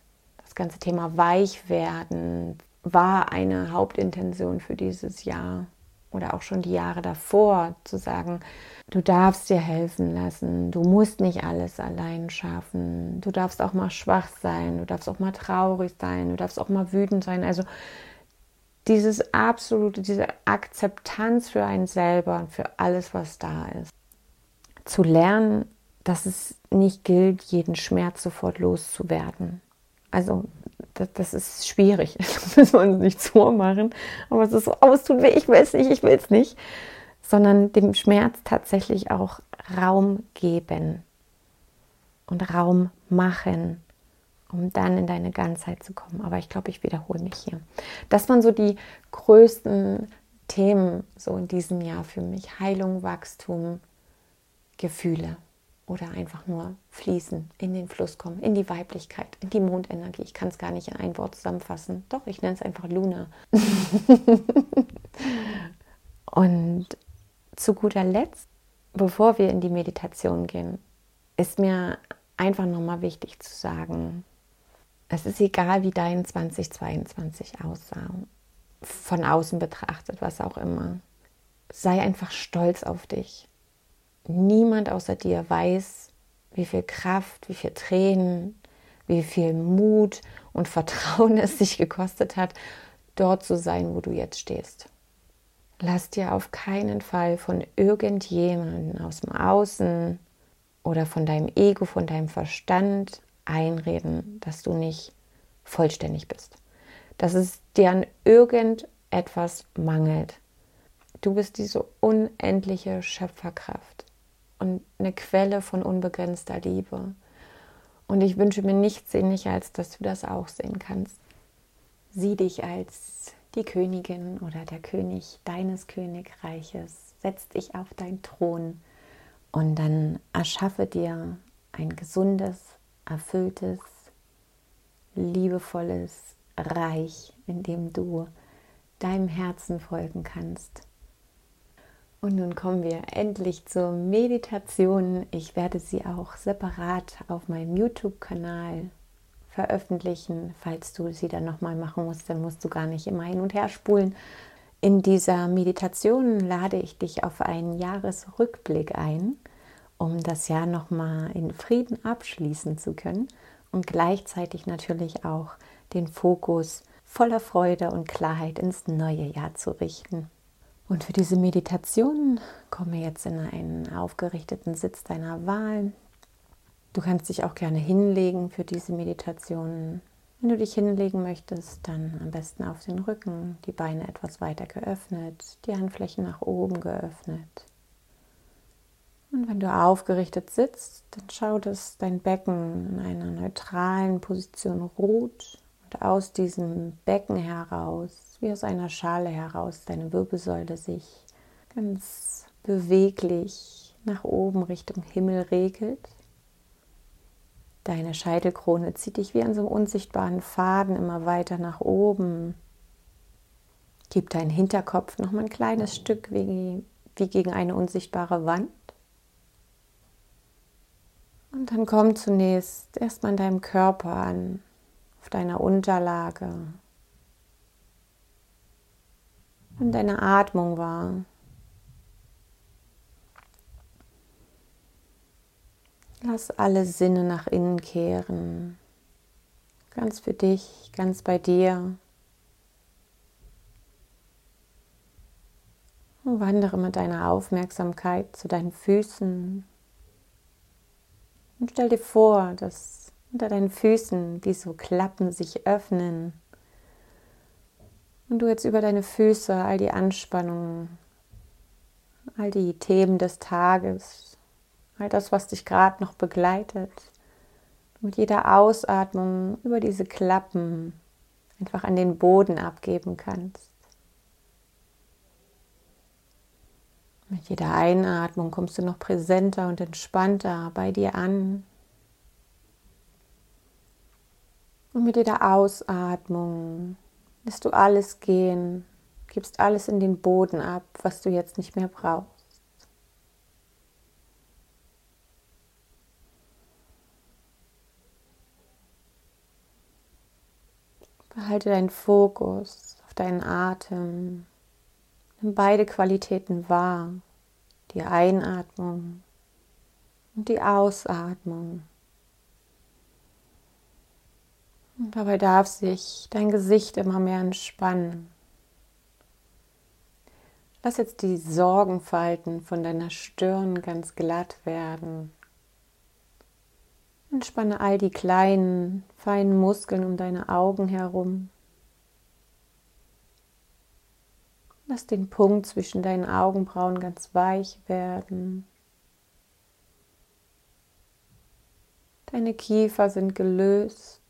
Das ganze Thema Weichwerden war eine Hauptintention für dieses Jahr oder auch schon die Jahre davor, zu sagen, du darfst dir helfen lassen, du musst nicht alles allein schaffen, du darfst auch mal schwach sein, du darfst auch mal traurig sein, du darfst auch mal wütend sein. Also dieses absolute, diese Akzeptanz für einen selber und für alles, was da ist. Zu lernen, dass es nicht gilt, jeden Schmerz sofort loszuwerden. Also das, das ist schwierig, (laughs) das müssen wir uns nicht vormachen, aber es ist so, oh, es tut weh, ich will es nicht, ich will es nicht, sondern dem Schmerz tatsächlich auch Raum geben und Raum machen um dann in deine Ganzheit zu kommen. Aber ich glaube, ich wiederhole mich hier. Das waren so die größten Themen so in diesem Jahr für mich. Heilung, Wachstum, Gefühle oder einfach nur fließen, in den Fluss kommen, in die Weiblichkeit, in die Mondenergie. Ich kann es gar nicht in ein Wort zusammenfassen. Doch, ich nenne es einfach Luna. (laughs) Und zu guter Letzt, bevor wir in die Meditation gehen, ist mir einfach nochmal wichtig zu sagen, es ist egal, wie dein 2022 aussah, von außen betrachtet, was auch immer. Sei einfach stolz auf dich. Niemand außer dir weiß, wie viel Kraft, wie viel Tränen, wie viel Mut und Vertrauen (laughs) es sich gekostet hat, dort zu sein, wo du jetzt stehst. Lass dir auf keinen Fall von irgendjemandem aus dem Außen oder von deinem Ego, von deinem Verstand einreden, dass du nicht vollständig bist, dass es dir an irgendetwas mangelt. Du bist diese unendliche Schöpferkraft und eine Quelle von unbegrenzter Liebe. Und ich wünsche mir nichts sehnlicher, als dass du das auch sehen kannst. Sieh dich als die Königin oder der König deines Königreiches. Setz dich auf deinen Thron und dann erschaffe dir ein gesundes, erfülltes, liebevolles Reich, in dem du deinem Herzen folgen kannst. Und nun kommen wir endlich zur Meditation. Ich werde sie auch separat auf meinem YouTube-Kanal veröffentlichen. Falls du sie dann nochmal machen musst, dann musst du gar nicht immer hin und her spulen. In dieser Meditation lade ich dich auf einen Jahresrückblick ein, um das Jahr nochmal in Frieden abschließen zu können und gleichzeitig natürlich auch den Fokus voller Freude und Klarheit ins neue Jahr zu richten. Und für diese Meditation komme jetzt in einen aufgerichteten Sitz deiner Wahl. Du kannst dich auch gerne hinlegen für diese Meditation. Wenn du dich hinlegen möchtest, dann am besten auf den Rücken, die Beine etwas weiter geöffnet, die Handflächen nach oben geöffnet. Und wenn du aufgerichtet sitzt, dann schau, dass dein Becken in einer neutralen Position ruht und aus diesem Becken heraus, wie aus einer Schale heraus, deine Wirbelsäule sich ganz beweglich nach oben Richtung Himmel regelt. Deine Scheitelkrone zieht dich wie an so einem unsichtbaren Faden immer weiter nach oben. Gib deinen Hinterkopf noch mal ein kleines Stück wie, wie gegen eine unsichtbare Wand. Und dann komm zunächst erstmal in deinem Körper an, auf deiner Unterlage. Und deine Atmung wahr. Lass alle Sinne nach innen kehren. Ganz für dich, ganz bei dir. Und wandere mit deiner Aufmerksamkeit zu deinen Füßen, und stell dir vor, dass unter deinen Füßen wie so Klappen sich öffnen und du jetzt über deine Füße all die Anspannung, all die Themen des Tages, all das, was dich gerade noch begleitet, mit jeder Ausatmung über diese Klappen einfach an den Boden abgeben kannst. Mit jeder Einatmung kommst du noch präsenter und entspannter bei dir an. Und mit jeder Ausatmung lässt du alles gehen, gibst alles in den Boden ab, was du jetzt nicht mehr brauchst. Behalte deinen Fokus auf deinen Atem. Beide Qualitäten wahr, die Einatmung und die Ausatmung. Und dabei darf sich dein Gesicht immer mehr entspannen. Lass jetzt die Sorgenfalten von deiner Stirn ganz glatt werden. Entspanne all die kleinen, feinen Muskeln um deine Augen herum. Lass den Punkt zwischen deinen Augenbrauen ganz weich werden. Deine Kiefer sind gelöst.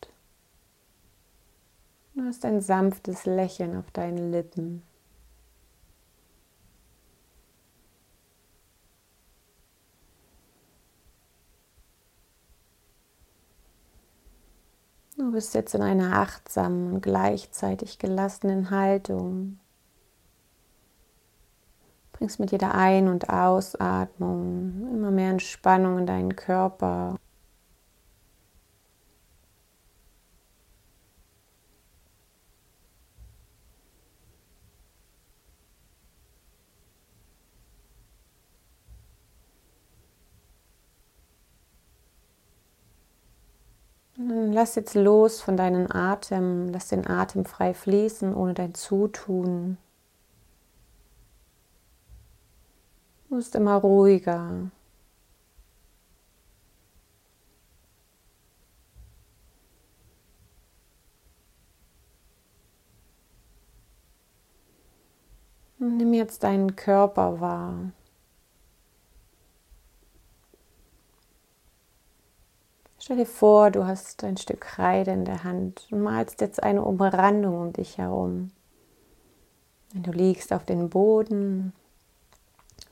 Du hast ein sanftes Lächeln auf deinen Lippen. Du bist jetzt in einer achtsamen und gleichzeitig gelassenen Haltung. Bringst mit jeder Ein- und Ausatmung immer mehr Entspannung in deinen Körper. Lass jetzt los von deinem Atem, lass den Atem frei fließen, ohne dein Zutun. Du bist immer ruhiger. nimm jetzt deinen Körper wahr. Stell dir vor, du hast ein Stück Kreide in der Hand und malst jetzt eine Umrandung um dich herum. Wenn du liegst auf dem Boden,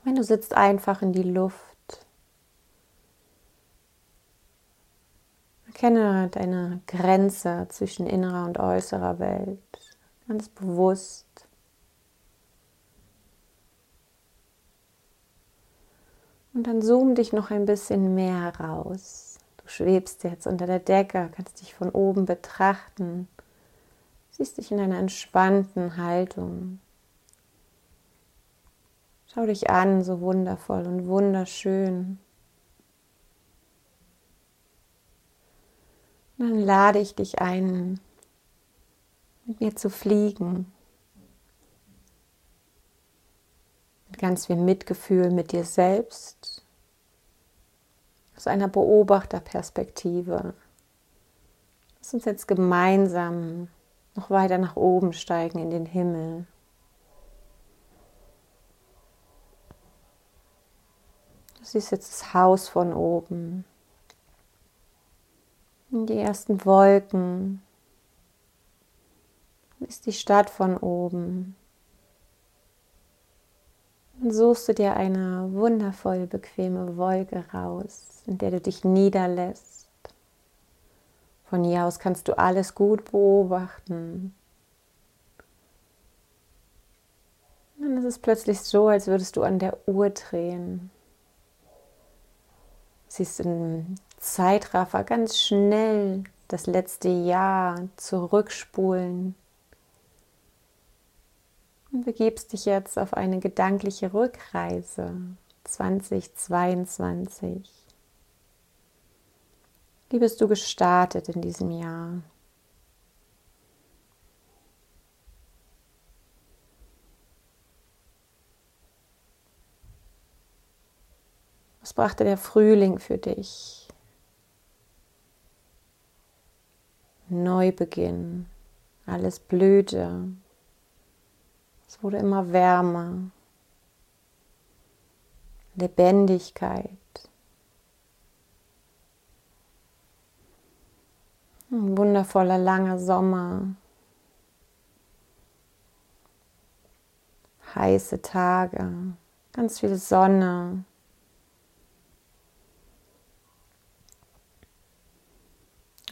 wenn du sitzt einfach in die Luft. Erkenne deine Grenze zwischen innerer und äußerer Welt ganz bewusst. Und dann zoom dich noch ein bisschen mehr raus. Du schwebst jetzt unter der Decke, kannst dich von oben betrachten, siehst dich in einer entspannten Haltung. Schau dich an, so wundervoll und wunderschön. Und dann lade ich dich ein, mit mir zu fliegen. Mit ganz viel Mitgefühl mit dir selbst. Aus einer Beobachterperspektive. Lass uns jetzt gemeinsam noch weiter nach oben steigen in den Himmel. Du siehst jetzt das Haus von oben. Die ersten Wolken. Siehst die Stadt von oben. Dann suchst du dir eine wundervoll bequeme Wolke raus, in der du dich niederlässt. Von hier aus kannst du alles gut beobachten. Dann ist es plötzlich so, als würdest du an der Uhr drehen siehst im Zeitraffer ganz schnell das letzte Jahr zurückspulen und begibst dich jetzt auf eine gedankliche Rückreise 2022. Wie bist du gestartet in diesem Jahr? Was brachte der Frühling für dich? Neubeginn, alles blühte. Es wurde immer wärmer. Lebendigkeit. Ein wundervoller langer Sommer. Heiße Tage, ganz viel Sonne.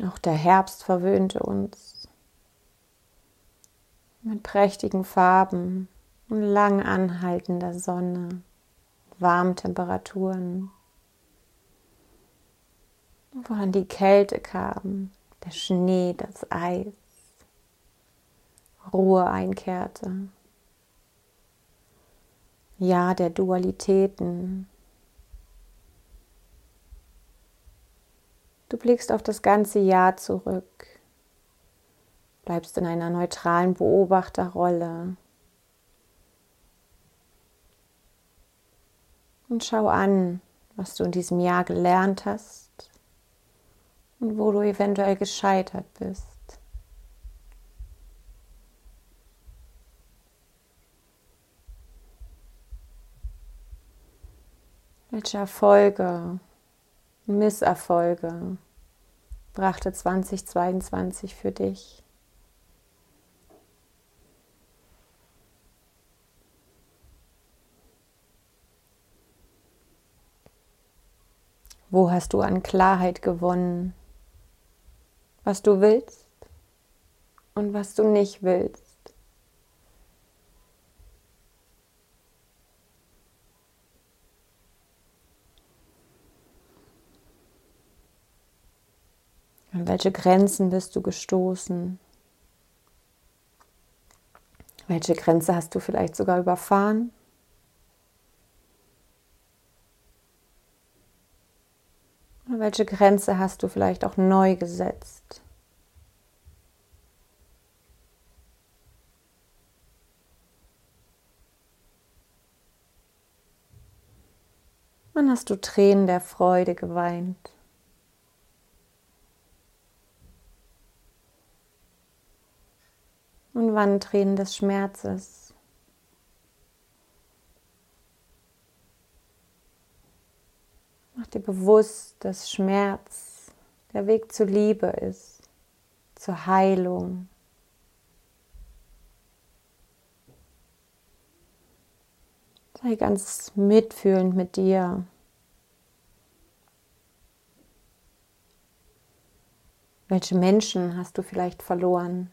Auch der Herbst verwöhnte uns mit prächtigen Farben und lang anhaltender Sonne, warmen Temperaturen. Woran die Kälte kam, der Schnee, das Eis, Ruhe einkehrte. Ja, der Dualitäten, Du blickst auf das ganze Jahr zurück, bleibst in einer neutralen Beobachterrolle und schau an, was du in diesem Jahr gelernt hast und wo du eventuell gescheitert bist. Welche Erfolge Misserfolge brachte 2022 für dich? Wo hast du an Klarheit gewonnen, was du willst und was du nicht willst? An welche Grenzen bist du gestoßen? Welche Grenze hast du vielleicht sogar überfahren? Oder welche Grenze hast du vielleicht auch neu gesetzt? Wann hast du Tränen der Freude geweint? Und wann Tränen des Schmerzes. Mach dir bewusst, dass Schmerz der Weg zur Liebe ist, zur Heilung. Sei ganz mitfühlend mit dir. Welche Menschen hast du vielleicht verloren?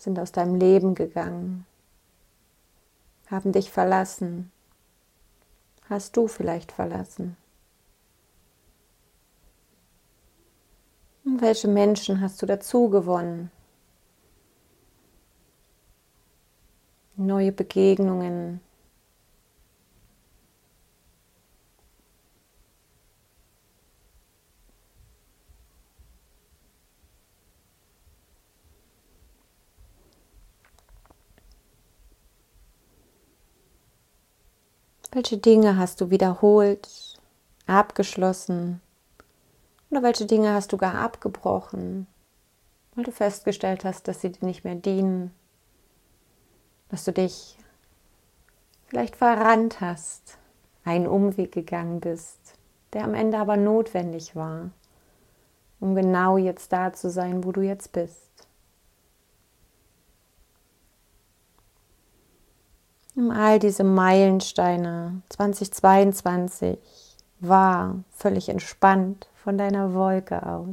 Sind aus deinem Leben gegangen, haben dich verlassen. hast du vielleicht verlassen? Und welche Menschen hast du dazu gewonnen? Neue Begegnungen, Welche Dinge hast du wiederholt, abgeschlossen oder welche Dinge hast du gar abgebrochen, weil du festgestellt hast, dass sie dir nicht mehr dienen, dass du dich vielleicht verrannt hast, einen Umweg gegangen bist, der am Ende aber notwendig war, um genau jetzt da zu sein, wo du jetzt bist. Nimm all diese Meilensteine 2022 wahr, völlig entspannt von deiner Wolke aus.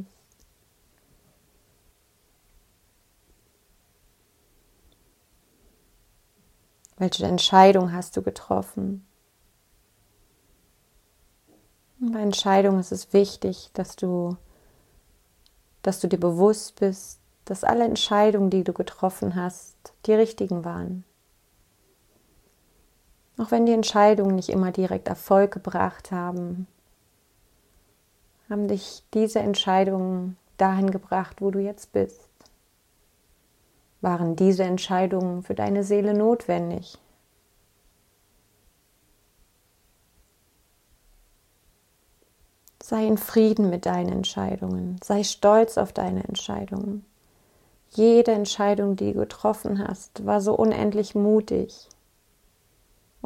Welche Entscheidung hast du getroffen? bei Entscheidung ist es wichtig, dass du, dass du dir bewusst bist, dass alle Entscheidungen, die du getroffen hast, die richtigen waren. Auch wenn die Entscheidungen nicht immer direkt Erfolg gebracht haben, haben dich diese Entscheidungen dahin gebracht, wo du jetzt bist. Waren diese Entscheidungen für deine Seele notwendig? Sei in Frieden mit deinen Entscheidungen. Sei stolz auf deine Entscheidungen. Jede Entscheidung, die du getroffen hast, war so unendlich mutig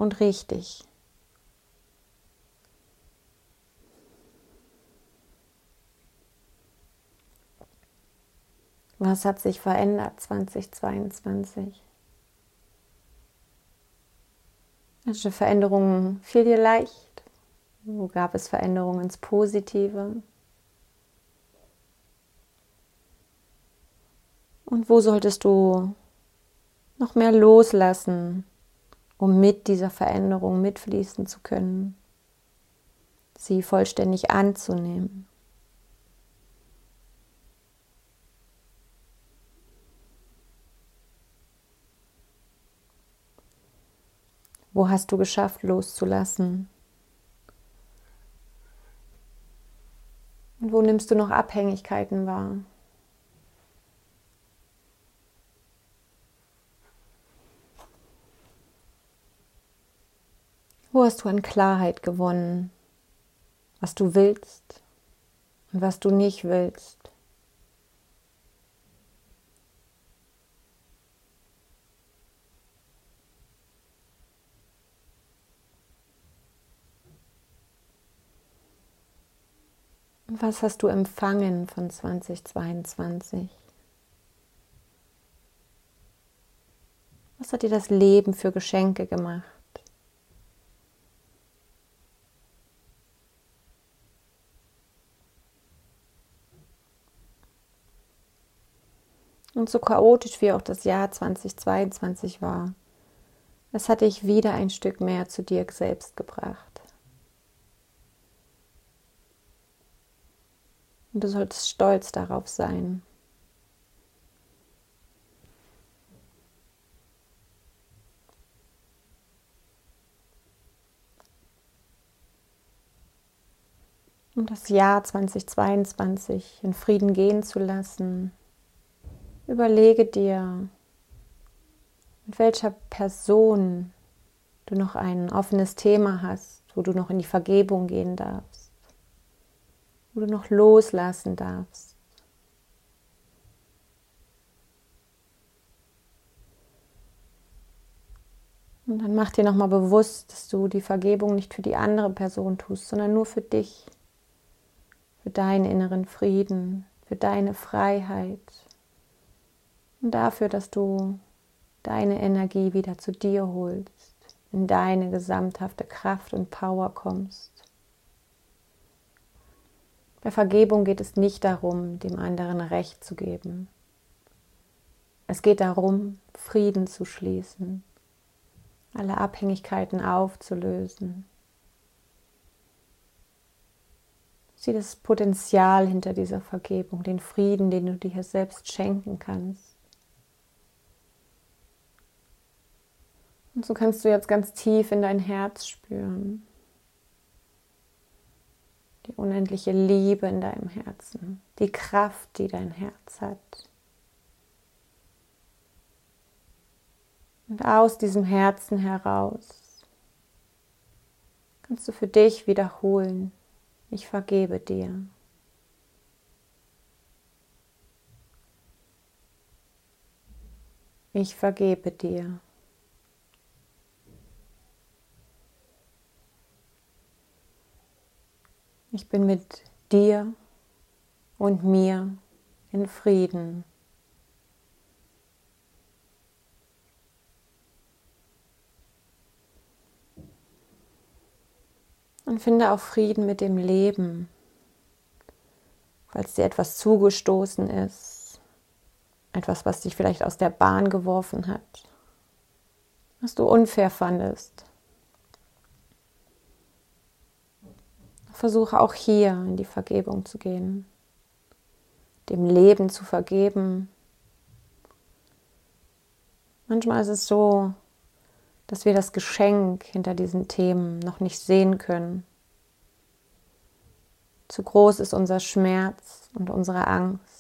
und richtig. Was hat sich verändert 2022? Welche Veränderungen fiel dir leicht? Wo gab es Veränderungen ins Positive? Und wo solltest du noch mehr loslassen, um mit dieser Veränderung mitfließen zu können, sie vollständig anzunehmen. Wo hast du geschafft loszulassen? Und wo nimmst du noch Abhängigkeiten wahr? Wo hast du an Klarheit gewonnen, was du willst und was du nicht willst? Was hast du empfangen von 2022? Was hat dir das Leben für Geschenke gemacht? Und so chaotisch wie auch das Jahr 2022 war, es hat dich wieder ein Stück mehr zu dir selbst gebracht. Und du solltest stolz darauf sein. Um das Jahr 2022 in Frieden gehen zu lassen, Überlege dir, mit welcher Person du noch ein offenes Thema hast, wo du noch in die Vergebung gehen darfst, wo du noch loslassen darfst. Und dann mach dir nochmal bewusst, dass du die Vergebung nicht für die andere Person tust, sondern nur für dich, für deinen inneren Frieden, für deine Freiheit, und dafür, dass du deine Energie wieder zu dir holst, in deine gesamthafte Kraft und Power kommst. Bei Vergebung geht es nicht darum, dem anderen Recht zu geben. Es geht darum, Frieden zu schließen, alle Abhängigkeiten aufzulösen, Sieh das Potenzial hinter dieser Vergebung, den Frieden, den du dir selbst schenken kannst. Und so kannst du jetzt ganz tief in dein Herz spüren. Die unendliche Liebe in deinem Herzen, die Kraft, die dein Herz hat. Und aus diesem Herzen heraus kannst du für dich wiederholen, ich vergebe dir. Ich vergebe dir. Ich bin mit dir und mir in Frieden. Und finde auch Frieden mit dem Leben, falls dir etwas zugestoßen ist, etwas, was dich vielleicht aus der Bahn geworfen hat, was du unfair fandest. Versuche auch hier in die Vergebung zu gehen, dem Leben zu vergeben. Manchmal ist es so, dass wir das Geschenk hinter diesen Themen noch nicht sehen können. Zu groß ist unser Schmerz und unsere Angst.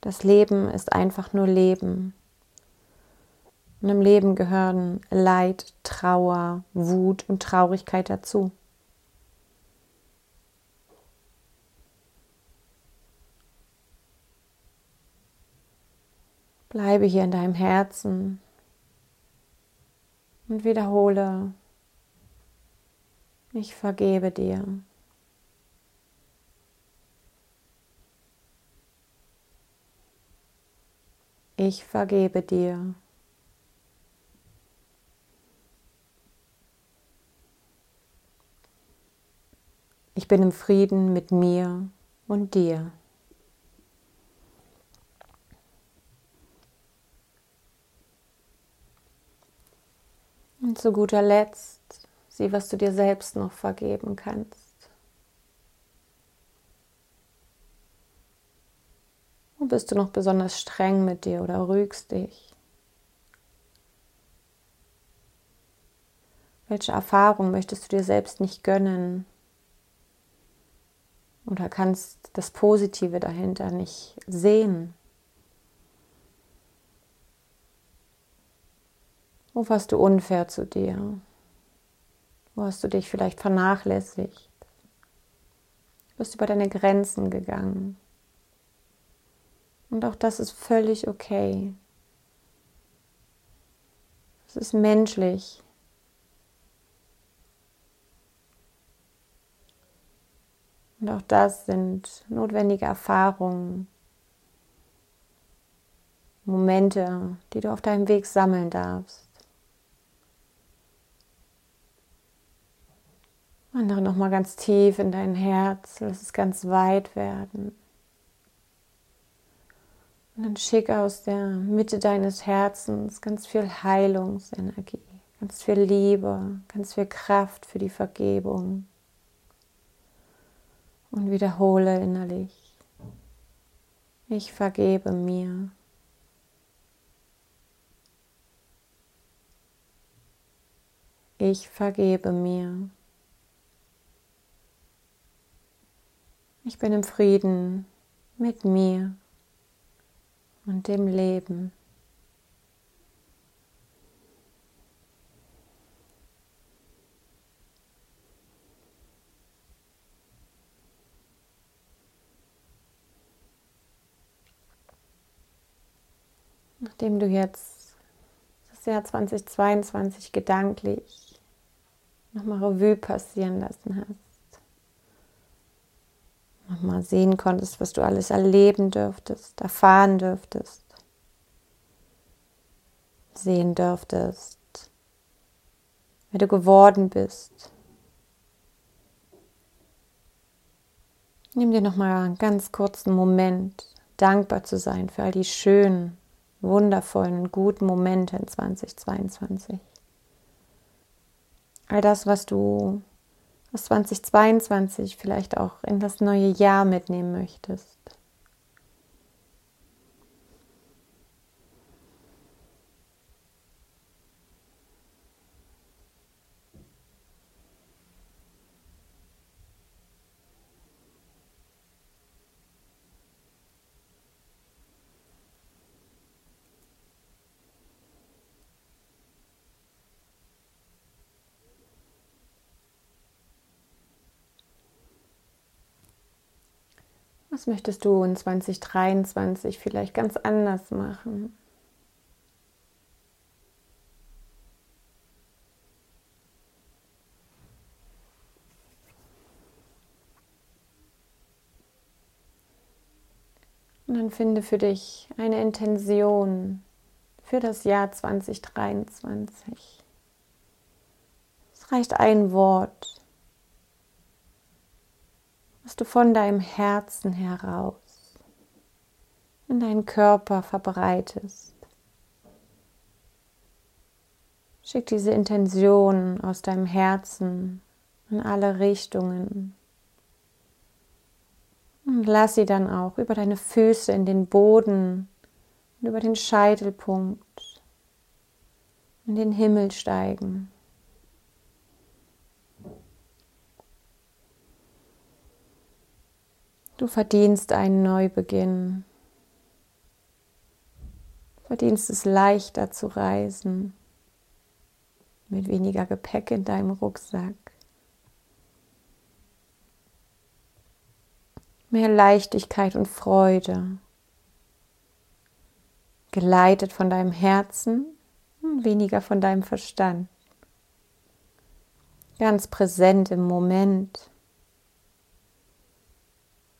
Das Leben ist einfach nur Leben. Und im Leben gehören Leid, Trauer, Wut und Traurigkeit dazu. Bleibe hier in deinem Herzen und wiederhole, ich vergebe dir. Ich vergebe dir. Ich bin im Frieden mit mir und dir. Und zu guter Letzt, sieh, was du dir selbst noch vergeben kannst. Und bist du noch besonders streng mit dir oder rügst dich? Welche Erfahrung möchtest du dir selbst nicht gönnen? Oder kannst das Positive dahinter nicht sehen? Wo warst du unfair zu dir? Wo hast du dich vielleicht vernachlässigt? Du bist über deine Grenzen gegangen. Und auch das ist völlig okay. Es ist menschlich. Und auch das sind notwendige Erfahrungen, Momente, die du auf deinem Weg sammeln darfst. Wandere nochmal ganz tief in dein Herz, lass es ganz weit werden. Und dann schick aus der Mitte deines Herzens ganz viel Heilungsenergie, ganz viel Liebe, ganz viel Kraft für die Vergebung. Und wiederhole innerlich, ich vergebe mir. Ich vergebe mir. Ich bin im Frieden mit mir und dem Leben. Nachdem du jetzt das Jahr 2022 gedanklich nochmal Revue passieren lassen hast, nochmal sehen konntest, was du alles erleben dürftest, erfahren dürftest, sehen dürftest, wer du geworden bist. Nimm dir nochmal einen ganz kurzen Moment, dankbar zu sein für all die schönen wundervollen, guten Momente in 2022. All das, was du aus 2022 vielleicht auch in das neue Jahr mitnehmen möchtest. Was möchtest du in 2023 vielleicht ganz anders machen? Und dann finde für dich eine Intention für das Jahr 2023. Es reicht ein Wort was du von deinem Herzen heraus in deinen Körper verbreitest. Schick diese Intention aus deinem Herzen in alle Richtungen. Und lass sie dann auch über deine Füße in den Boden und über den Scheitelpunkt in den Himmel steigen. Du verdienst einen Neubeginn. Verdienst es leichter zu reisen, mit weniger Gepäck in deinem Rucksack. Mehr Leichtigkeit und Freude, geleitet von deinem Herzen und weniger von deinem Verstand. Ganz präsent im Moment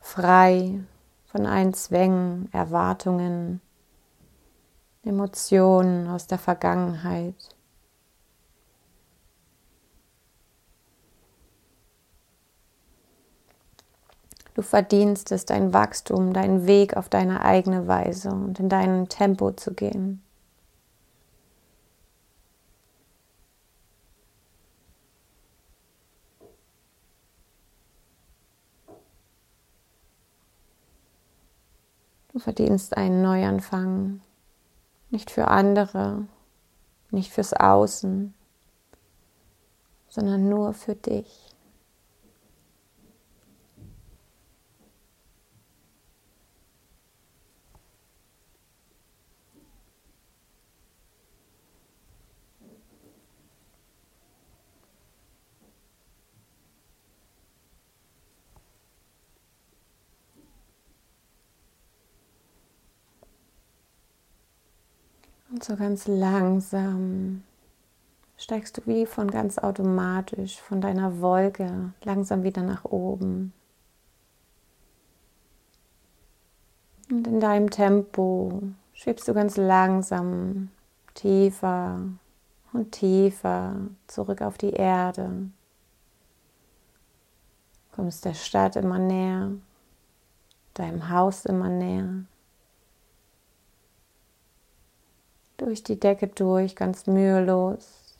frei von allen Zwängen, Erwartungen, Emotionen aus der Vergangenheit. Du verdienst es, dein Wachstum, deinen Weg auf deine eigene Weise und in deinem Tempo zu gehen. Verdienst einen Neuanfang, nicht für andere, nicht fürs Außen, sondern nur für dich. Und so ganz langsam steigst du wie von ganz automatisch von deiner Wolke langsam wieder nach oben. Und in deinem Tempo schwebst du ganz langsam tiefer und tiefer zurück auf die Erde. Kommst der Stadt immer näher, deinem Haus immer näher. Durch die Decke durch, ganz mühelos.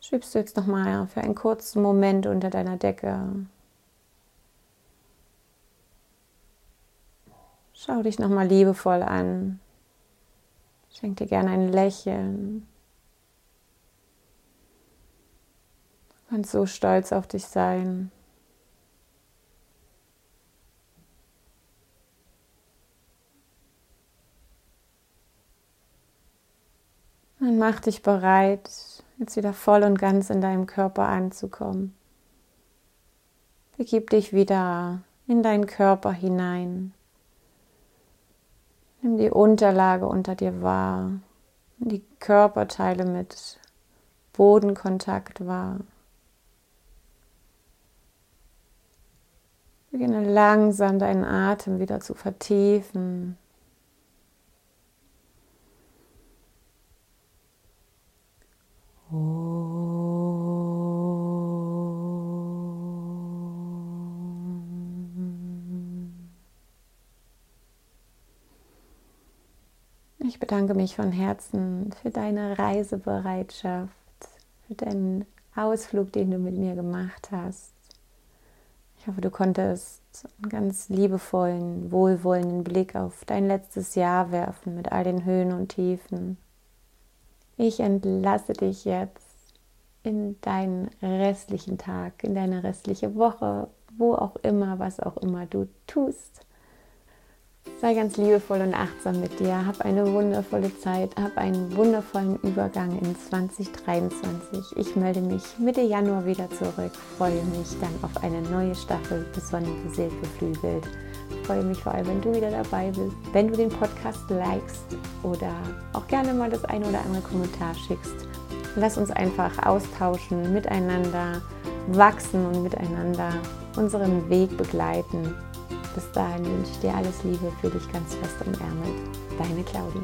Schwebst du jetzt nochmal für einen kurzen Moment unter deiner Decke. Schau dich nochmal liebevoll an. Schenk dir gerne ein Lächeln. Du kannst so stolz auf dich sein. Und mach dich bereit, jetzt wieder voll und ganz in deinem Körper anzukommen. Begib dich wieder in deinen Körper hinein. Nimm die Unterlage unter dir wahr, die Körperteile mit Bodenkontakt wahr. Beginne langsam deinen Atem wieder zu vertiefen. Ich bedanke mich von Herzen für deine Reisebereitschaft, für deinen Ausflug, den du mit mir gemacht hast. Ich hoffe, du konntest einen ganz liebevollen, wohlwollenden Blick auf dein letztes Jahr werfen mit all den Höhen und Tiefen. Ich entlasse dich jetzt in deinen restlichen Tag, in deine restliche Woche, wo auch immer, was auch immer du tust. Sei ganz liebevoll und achtsam mit dir. Hab eine wundervolle Zeit. Hab einen wundervollen Übergang in 2023. Ich melde mich Mitte Januar wieder zurück. Freue mich dann auf eine neue Staffel Besonnenbeseelt beflügelt. Freue mich vor allem, wenn du wieder dabei bist. Wenn du den Podcast likest oder auch gerne mal das eine oder andere Kommentar schickst. Lass uns einfach austauschen, miteinander wachsen und miteinander unseren Weg begleiten bis dahin wünsche ich dir alles Liebe, für dich ganz fest umärmelt. Deine Claudia.